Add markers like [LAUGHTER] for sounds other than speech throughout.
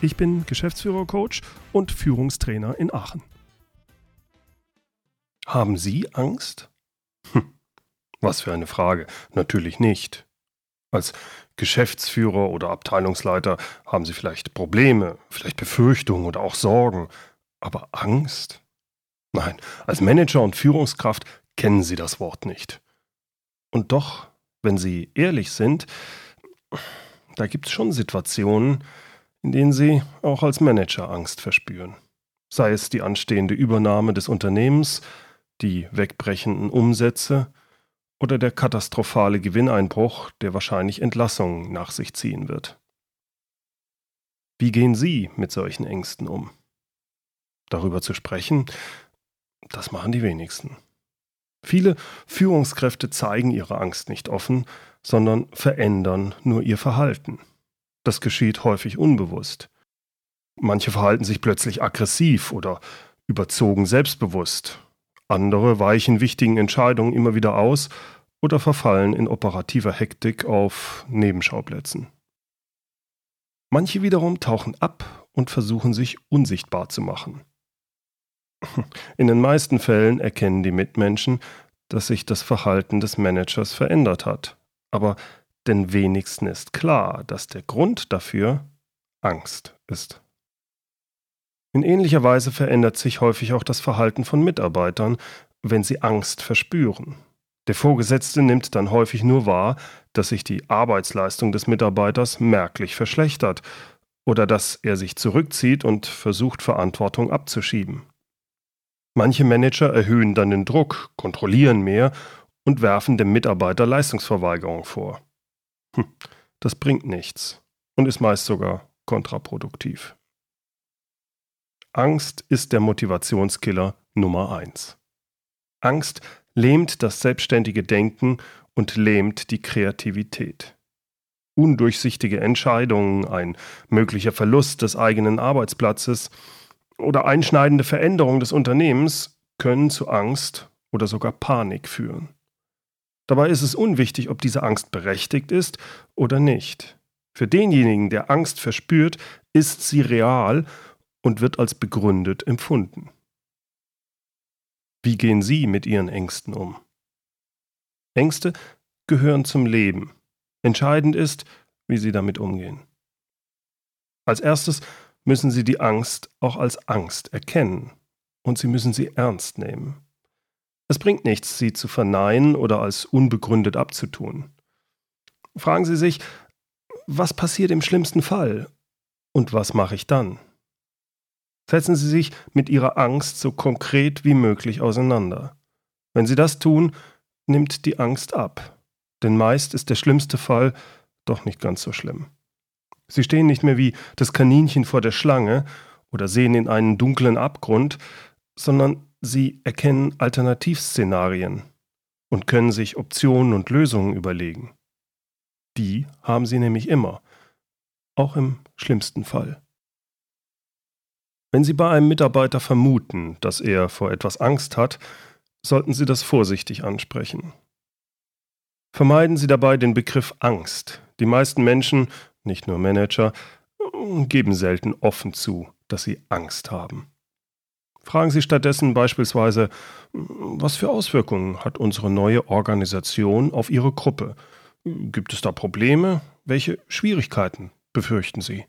Ich bin Geschäftsführer-Coach und Führungstrainer in Aachen. Haben Sie Angst? Hm, was für eine Frage. Natürlich nicht. Als Geschäftsführer oder Abteilungsleiter haben Sie vielleicht Probleme, vielleicht Befürchtungen oder auch Sorgen. Aber Angst? Nein, als Manager und Führungskraft kennen Sie das Wort nicht. Und doch, wenn Sie ehrlich sind, da gibt es schon Situationen, in denen Sie auch als Manager Angst verspüren. Sei es die anstehende Übernahme des Unternehmens, die wegbrechenden Umsätze oder der katastrophale Gewinneinbruch, der wahrscheinlich Entlassungen nach sich ziehen wird. Wie gehen Sie mit solchen Ängsten um? Darüber zu sprechen, das machen die wenigsten. Viele Führungskräfte zeigen ihre Angst nicht offen, sondern verändern nur ihr Verhalten. Das geschieht häufig unbewusst. Manche verhalten sich plötzlich aggressiv oder überzogen selbstbewusst. Andere weichen wichtigen Entscheidungen immer wieder aus oder verfallen in operativer Hektik auf Nebenschauplätzen. Manche wiederum tauchen ab und versuchen sich unsichtbar zu machen. In den meisten Fällen erkennen die Mitmenschen, dass sich das Verhalten des Managers verändert hat. Aber den wenigsten ist klar, dass der Grund dafür Angst ist. In ähnlicher Weise verändert sich häufig auch das Verhalten von Mitarbeitern, wenn sie Angst verspüren. Der Vorgesetzte nimmt dann häufig nur wahr, dass sich die Arbeitsleistung des Mitarbeiters merklich verschlechtert oder dass er sich zurückzieht und versucht, Verantwortung abzuschieben. Manche Manager erhöhen dann den Druck, kontrollieren mehr und werfen dem Mitarbeiter Leistungsverweigerung vor. Hm, das bringt nichts und ist meist sogar kontraproduktiv. Angst ist der Motivationskiller Nummer eins. Angst lähmt das selbstständige Denken und lähmt die Kreativität. Undurchsichtige Entscheidungen, ein möglicher Verlust des eigenen Arbeitsplatzes oder einschneidende Veränderungen des Unternehmens können zu Angst oder sogar Panik führen. Dabei ist es unwichtig, ob diese Angst berechtigt ist oder nicht. Für denjenigen, der Angst verspürt, ist sie real und wird als begründet empfunden. Wie gehen Sie mit Ihren Ängsten um? Ängste gehören zum Leben. Entscheidend ist, wie Sie damit umgehen. Als erstes müssen Sie die Angst auch als Angst erkennen und Sie müssen sie ernst nehmen. Es bringt nichts, sie zu verneinen oder als unbegründet abzutun. Fragen Sie sich, was passiert im schlimmsten Fall und was mache ich dann? Setzen Sie sich mit Ihrer Angst so konkret wie möglich auseinander. Wenn Sie das tun, nimmt die Angst ab, denn meist ist der schlimmste Fall doch nicht ganz so schlimm. Sie stehen nicht mehr wie das Kaninchen vor der Schlange oder sehen in einen dunklen Abgrund, sondern Sie erkennen Alternativszenarien und können sich Optionen und Lösungen überlegen. Die haben Sie nämlich immer, auch im schlimmsten Fall. Wenn Sie bei einem Mitarbeiter vermuten, dass er vor etwas Angst hat, sollten Sie das vorsichtig ansprechen. Vermeiden Sie dabei den Begriff Angst. Die meisten Menschen, nicht nur Manager, geben selten offen zu, dass sie Angst haben. Fragen Sie stattdessen beispielsweise, was für Auswirkungen hat unsere neue Organisation auf Ihre Gruppe? Gibt es da Probleme? Welche Schwierigkeiten befürchten Sie?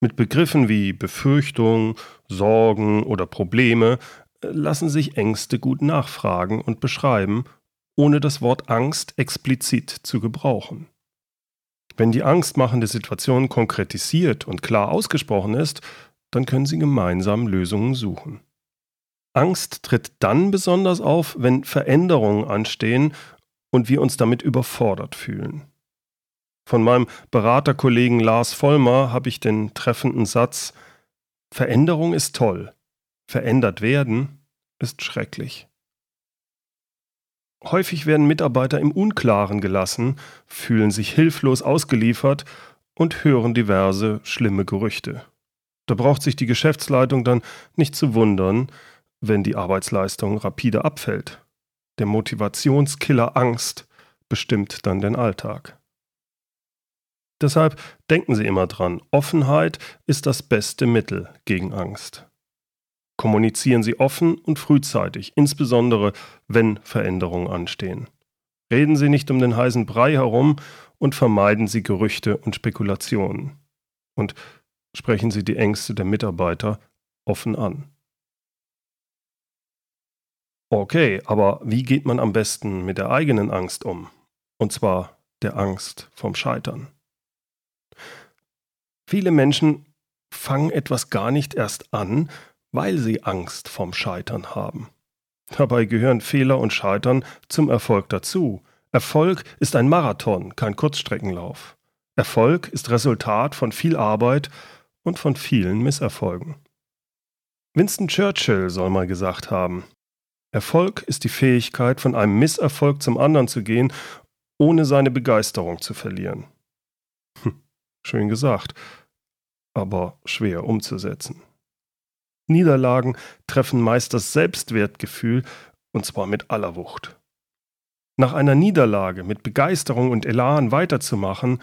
Mit Begriffen wie Befürchtung, Sorgen oder Probleme lassen sich Ängste gut nachfragen und beschreiben, ohne das Wort Angst explizit zu gebrauchen. Wenn die angstmachende Situation konkretisiert und klar ausgesprochen ist, dann können Sie gemeinsam Lösungen suchen. Angst tritt dann besonders auf, wenn Veränderungen anstehen und wir uns damit überfordert fühlen. Von meinem Beraterkollegen Lars Vollmer habe ich den treffenden Satz Veränderung ist toll, verändert werden, ist schrecklich. Häufig werden Mitarbeiter im Unklaren gelassen, fühlen sich hilflos ausgeliefert und hören diverse schlimme Gerüchte. Da braucht sich die Geschäftsleitung dann nicht zu wundern, wenn die Arbeitsleistung rapide abfällt. Der Motivationskiller Angst bestimmt dann den Alltag. Deshalb denken Sie immer dran, Offenheit ist das beste Mittel gegen Angst. Kommunizieren Sie offen und frühzeitig, insbesondere wenn Veränderungen anstehen. Reden Sie nicht um den heißen Brei herum und vermeiden Sie Gerüchte und Spekulationen. Und sprechen Sie die Ängste der Mitarbeiter offen an. Okay, aber wie geht man am besten mit der eigenen Angst um? Und zwar der Angst vom Scheitern. Viele Menschen fangen etwas gar nicht erst an, weil sie Angst vom Scheitern haben. Dabei gehören Fehler und Scheitern zum Erfolg dazu. Erfolg ist ein Marathon, kein Kurzstreckenlauf. Erfolg ist Resultat von viel Arbeit und von vielen Misserfolgen. Winston Churchill soll mal gesagt haben, Erfolg ist die Fähigkeit, von einem Misserfolg zum anderen zu gehen, ohne seine Begeisterung zu verlieren. Hm, schön gesagt, aber schwer umzusetzen. Niederlagen treffen meist das Selbstwertgefühl, und zwar mit aller Wucht. Nach einer Niederlage mit Begeisterung und Elan weiterzumachen,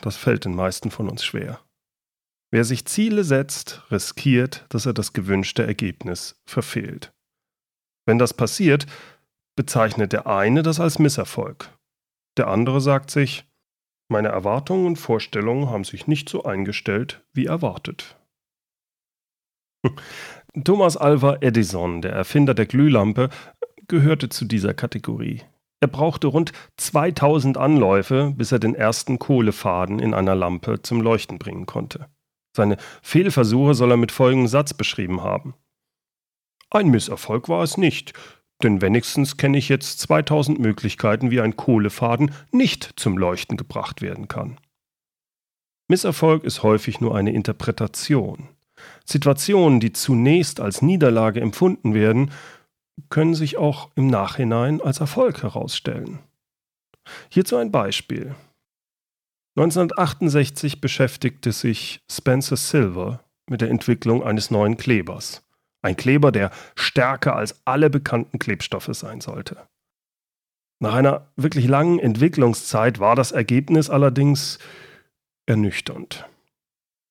das fällt den meisten von uns schwer. Wer sich Ziele setzt, riskiert, dass er das gewünschte Ergebnis verfehlt. Wenn das passiert, bezeichnet der eine das als Misserfolg. Der andere sagt sich, meine Erwartungen und Vorstellungen haben sich nicht so eingestellt wie erwartet. [LAUGHS] Thomas Alva Edison, der Erfinder der Glühlampe, gehörte zu dieser Kategorie. Er brauchte rund 2000 Anläufe, bis er den ersten Kohlefaden in einer Lampe zum Leuchten bringen konnte. Seine Fehlversuche soll er mit folgendem Satz beschrieben haben. Ein Misserfolg war es nicht, denn wenigstens kenne ich jetzt 2000 Möglichkeiten, wie ein Kohlefaden nicht zum Leuchten gebracht werden kann. Misserfolg ist häufig nur eine Interpretation. Situationen, die zunächst als Niederlage empfunden werden, können sich auch im Nachhinein als Erfolg herausstellen. Hierzu ein Beispiel. 1968 beschäftigte sich Spencer Silver mit der Entwicklung eines neuen Klebers. Ein Kleber, der stärker als alle bekannten Klebstoffe sein sollte. Nach einer wirklich langen Entwicklungszeit war das Ergebnis allerdings ernüchternd.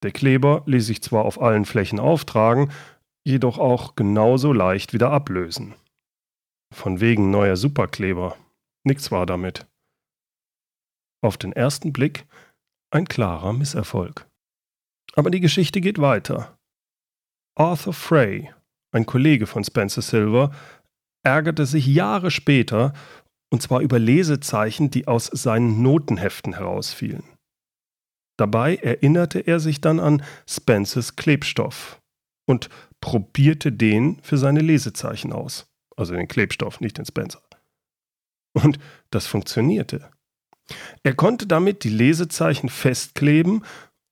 Der Kleber ließ sich zwar auf allen Flächen auftragen, jedoch auch genauso leicht wieder ablösen. Von wegen neuer Superkleber. Nichts war damit. Auf den ersten Blick ein klarer Misserfolg. Aber die Geschichte geht weiter. Arthur Frey, ein Kollege von Spencer Silver, ärgerte sich Jahre später, und zwar über Lesezeichen, die aus seinen Notenheften herausfielen. Dabei erinnerte er sich dann an Spencers Klebstoff und probierte den für seine Lesezeichen aus. Also den Klebstoff, nicht den Spencer. Und das funktionierte. Er konnte damit die Lesezeichen festkleben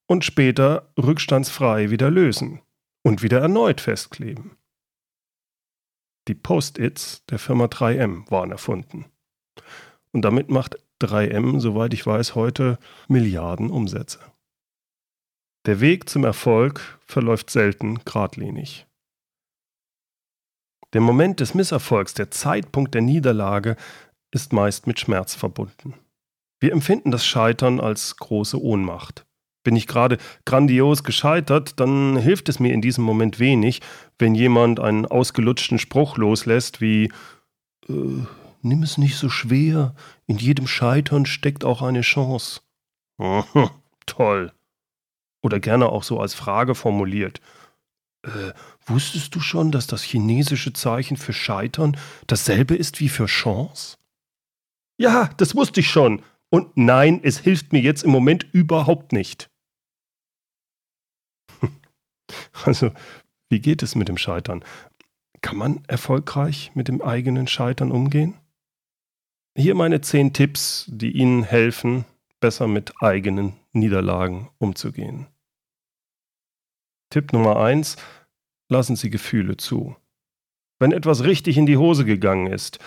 und später rückstandsfrei wieder lösen und wieder erneut festkleben. Die Post-its der Firma 3M waren erfunden. Und damit macht 3M, soweit ich weiß, heute Milliarden Umsätze. Der Weg zum Erfolg verläuft selten geradlinig. Der Moment des Misserfolgs, der Zeitpunkt der Niederlage ist meist mit Schmerz verbunden. Wir empfinden das Scheitern als große Ohnmacht. Bin ich gerade grandios gescheitert, dann hilft es mir in diesem Moment wenig, wenn jemand einen ausgelutschten Spruch loslässt wie äh, Nimm es nicht so schwer, in jedem Scheitern steckt auch eine Chance. [LAUGHS] Toll. Oder gerne auch so als Frage formuliert. Äh, wusstest du schon, dass das chinesische Zeichen für Scheitern dasselbe ist wie für Chance? Ja, das wusste ich schon. Und nein, es hilft mir jetzt im Moment überhaupt nicht. [LAUGHS] Also, wie geht es mit dem Scheitern? Kann man erfolgreich mit dem eigenen Scheitern umgehen? Hier meine zehn Tipps, die Ihnen helfen, besser mit eigenen Niederlagen umzugehen. Tipp Nummer eins: lassen Sie Gefühle zu. Wenn etwas richtig in die Hose gegangen ist,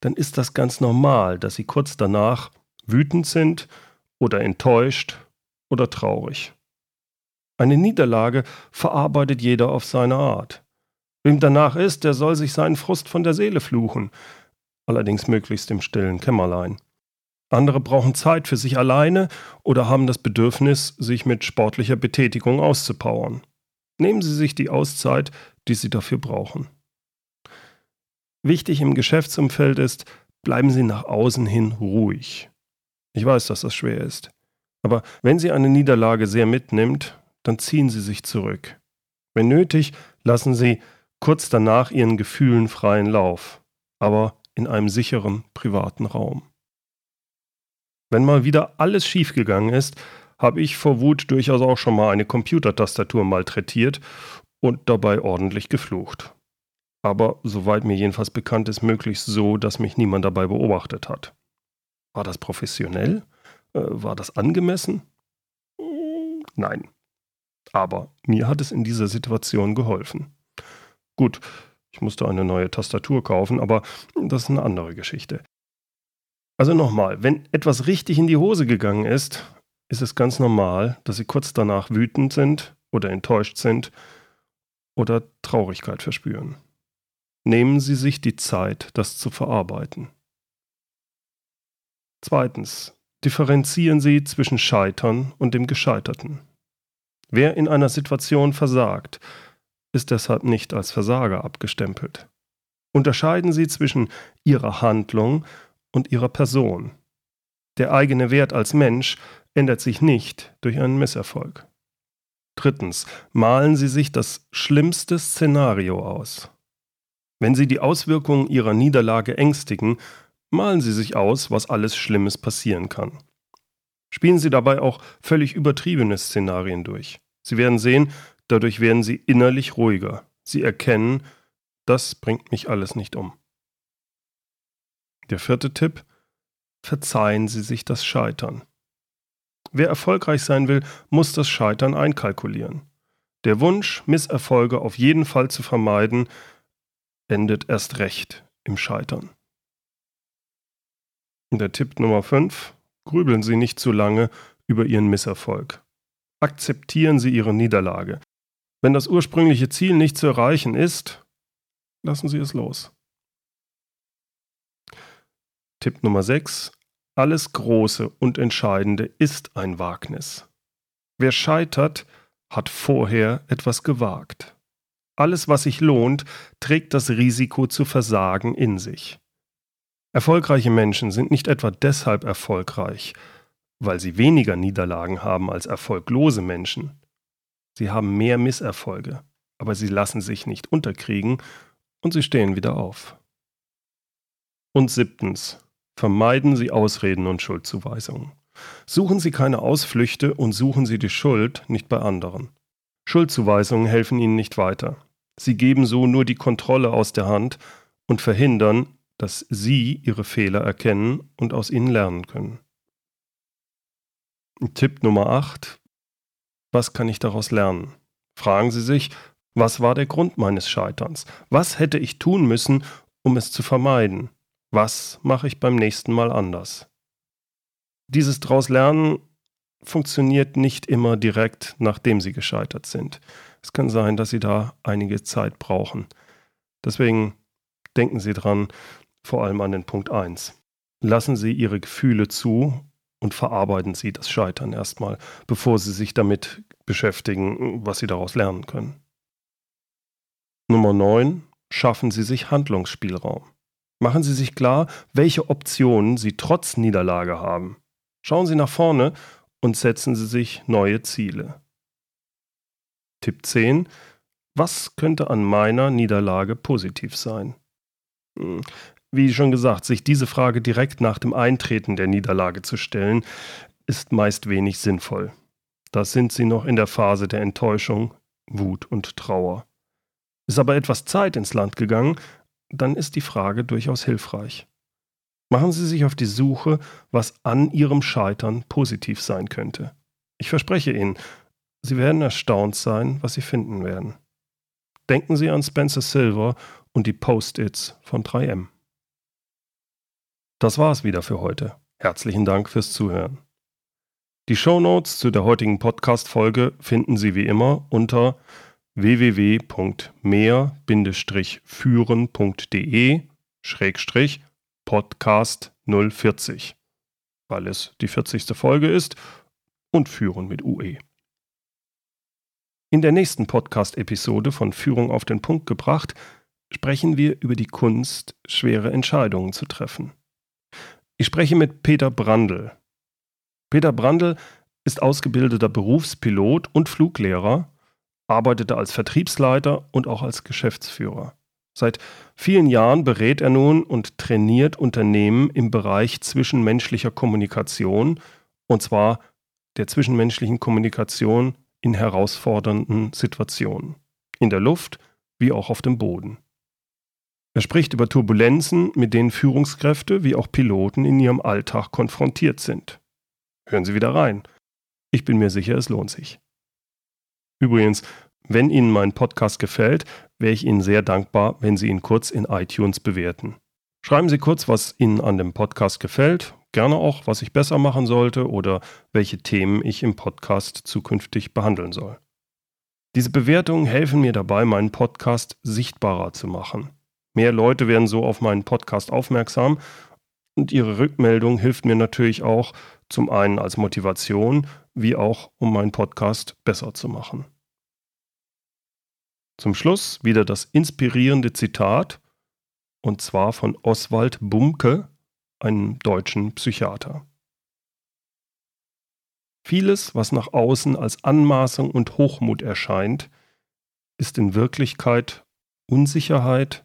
dann ist das ganz normal, dass Sie kurz danach wütend sind oder enttäuscht oder traurig. Eine Niederlage verarbeitet jeder auf seine Art. Wem danach ist, der soll sich seinen Frust von der Seele fluchen, allerdings möglichst im stillen Kämmerlein. Andere brauchen Zeit für sich alleine oder haben das Bedürfnis, sich mit sportlicher Betätigung auszupowern. Nehmen Sie sich die Auszeit, die Sie dafür brauchen. Wichtig im Geschäftsumfeld ist, bleiben Sie nach außen hin ruhig. Ich weiß, dass das schwer ist. Aber wenn Sie eine Niederlage sehr mitnimmt, dann ziehen Sie sich zurück. Wenn nötig, lassen Sie kurz danach Ihren Gefühlen freien Lauf, aber in einem sicheren, privaten Raum. Wenn mal wieder alles schiefgegangen ist, habe ich vor Wut durchaus auch schon mal eine Computertastatur malträtiert und dabei ordentlich geflucht. Aber soweit mir jedenfalls bekannt ist, möglichst so, dass mich niemand dabei beobachtet hat. War das professionell? Äh, war das angemessen? Nein. Aber mir hat es in dieser Situation geholfen. Gut, ich musste eine neue Tastatur kaufen, aber das ist eine andere Geschichte. Also nochmal, wenn etwas richtig in die Hose gegangen ist, ist es ganz normal, dass Sie kurz danach wütend sind oder enttäuscht sind oder Traurigkeit verspüren. Nehmen Sie sich die Zeit, das zu verarbeiten. Zweitens, differenzieren Sie zwischen Scheitern und dem Gescheiterten. Wer in einer Situation versagt, ist deshalb nicht als Versager abgestempelt. Unterscheiden Sie zwischen Ihrer Handlung und Ihrer Person. Der eigene Wert als Mensch ändert sich nicht durch einen Misserfolg. Drittens, malen Sie sich das schlimmste Szenario aus. Wenn Sie die Auswirkungen Ihrer Niederlage ängstigen, malen Sie sich aus, was alles Schlimmes passieren kann. Spielen Sie dabei auch völlig übertriebene Szenarien durch. Sie werden sehen, dadurch werden Sie innerlich ruhiger. Sie erkennen, das bringt mich alles nicht um. Der vierte Tipp, verzeihen Sie sich das Scheitern. Wer erfolgreich sein will, muss das Scheitern einkalkulieren. Der Wunsch, Misserfolge auf jeden Fall zu vermeiden, endet erst recht im Scheitern. Der Tipp Nummer 5. Grübeln Sie nicht zu lange über Ihren Misserfolg. Akzeptieren Sie Ihre Niederlage. Wenn das ursprüngliche Ziel nicht zu erreichen ist, lassen Sie es los. Tipp Nummer 6. Alles Große und Entscheidende ist ein Wagnis. Wer scheitert, hat vorher etwas gewagt. Alles, was sich lohnt, trägt das Risiko zu versagen in sich. Erfolgreiche Menschen sind nicht etwa deshalb erfolgreich, weil sie weniger Niederlagen haben als erfolglose Menschen. Sie haben mehr Misserfolge, aber sie lassen sich nicht unterkriegen und sie stehen wieder auf. Und siebtens, Vermeiden Sie Ausreden und Schuldzuweisungen. Suchen Sie keine Ausflüchte und suchen Sie die Schuld nicht bei anderen. Schuldzuweisungen helfen Ihnen nicht weiter. Sie geben so nur die Kontrolle aus der Hand und verhindern, dass Sie Ihre Fehler erkennen und aus ihnen lernen können. Tipp Nummer 8. Was kann ich daraus lernen? Fragen Sie sich, was war der Grund meines Scheiterns? Was hätte ich tun müssen, um es zu vermeiden? Was mache ich beim nächsten Mal anders? Dieses daraus lernen funktioniert nicht immer direkt, nachdem Sie gescheitert sind. Es kann sein, dass Sie da einige Zeit brauchen. Deswegen denken Sie dran, vor allem an den Punkt 1. Lassen Sie Ihre Gefühle zu und verarbeiten Sie das Scheitern erstmal, bevor Sie sich damit beschäftigen, was Sie daraus lernen können. Nummer 9. Schaffen Sie sich Handlungsspielraum. Machen Sie sich klar, welche Optionen Sie trotz Niederlage haben. Schauen Sie nach vorne und setzen Sie sich neue Ziele. Tipp 10. Was könnte an meiner Niederlage positiv sein? Wie schon gesagt, sich diese Frage direkt nach dem Eintreten der Niederlage zu stellen, ist meist wenig sinnvoll. Da sind Sie noch in der Phase der Enttäuschung, Wut und Trauer. Ist aber etwas Zeit ins Land gegangen, dann ist die Frage durchaus hilfreich. Machen Sie sich auf die Suche, was an Ihrem Scheitern positiv sein könnte. Ich verspreche Ihnen, Sie werden erstaunt sein, was Sie finden werden. denken Sie an Spencer Silver und die Post-its von 3M. Das war's wieder für heute. Herzlichen Dank fürs Zuhören. Die Shownotes zu der heutigen Podcast-Folge finden Sie wie immer unter www.mehr-führen.de Podcast 040, weil es die 40. Folge ist und Führen mit UE. In der nächsten Podcast-Episode von Führung auf den Punkt gebracht sprechen wir über die Kunst, schwere Entscheidungen zu treffen. Ich spreche mit Peter Brandl. Peter Brandl ist ausgebildeter Berufspilot und Fluglehrer, arbeitete als Vertriebsleiter und auch als Geschäftsführer. Seit vielen Jahren berät er nun und trainiert Unternehmen im Bereich zwischenmenschlicher Kommunikation, und zwar der zwischenmenschlichen Kommunikation in herausfordernden Situationen, in der Luft wie auch auf dem Boden. Er spricht über Turbulenzen, mit denen Führungskräfte wie auch Piloten in ihrem Alltag konfrontiert sind. Hören Sie wieder rein. Ich bin mir sicher, es lohnt sich. Übrigens, wenn Ihnen mein Podcast gefällt, wäre ich Ihnen sehr dankbar, wenn Sie ihn kurz in iTunes bewerten. Schreiben Sie kurz, was Ihnen an dem Podcast gefällt, Gerne auch, was ich besser machen sollte oder welche Themen ich im Podcast zukünftig behandeln soll. Diese Bewertungen helfen mir dabei, meinen Podcast sichtbarer zu machen. Mehr Leute werden so auf meinen Podcast aufmerksam und Ihre Rückmeldung hilft mir natürlich auch zum einen als Motivation, wie auch um meinen Podcast besser zu machen. Zum Schluss wieder das inspirierende Zitat, und zwar von Oswald Bumke, einem deutschen Psychiater. Vieles, was nach außen als Anmaßung und Hochmut erscheint, ist in Wirklichkeit Unsicherheit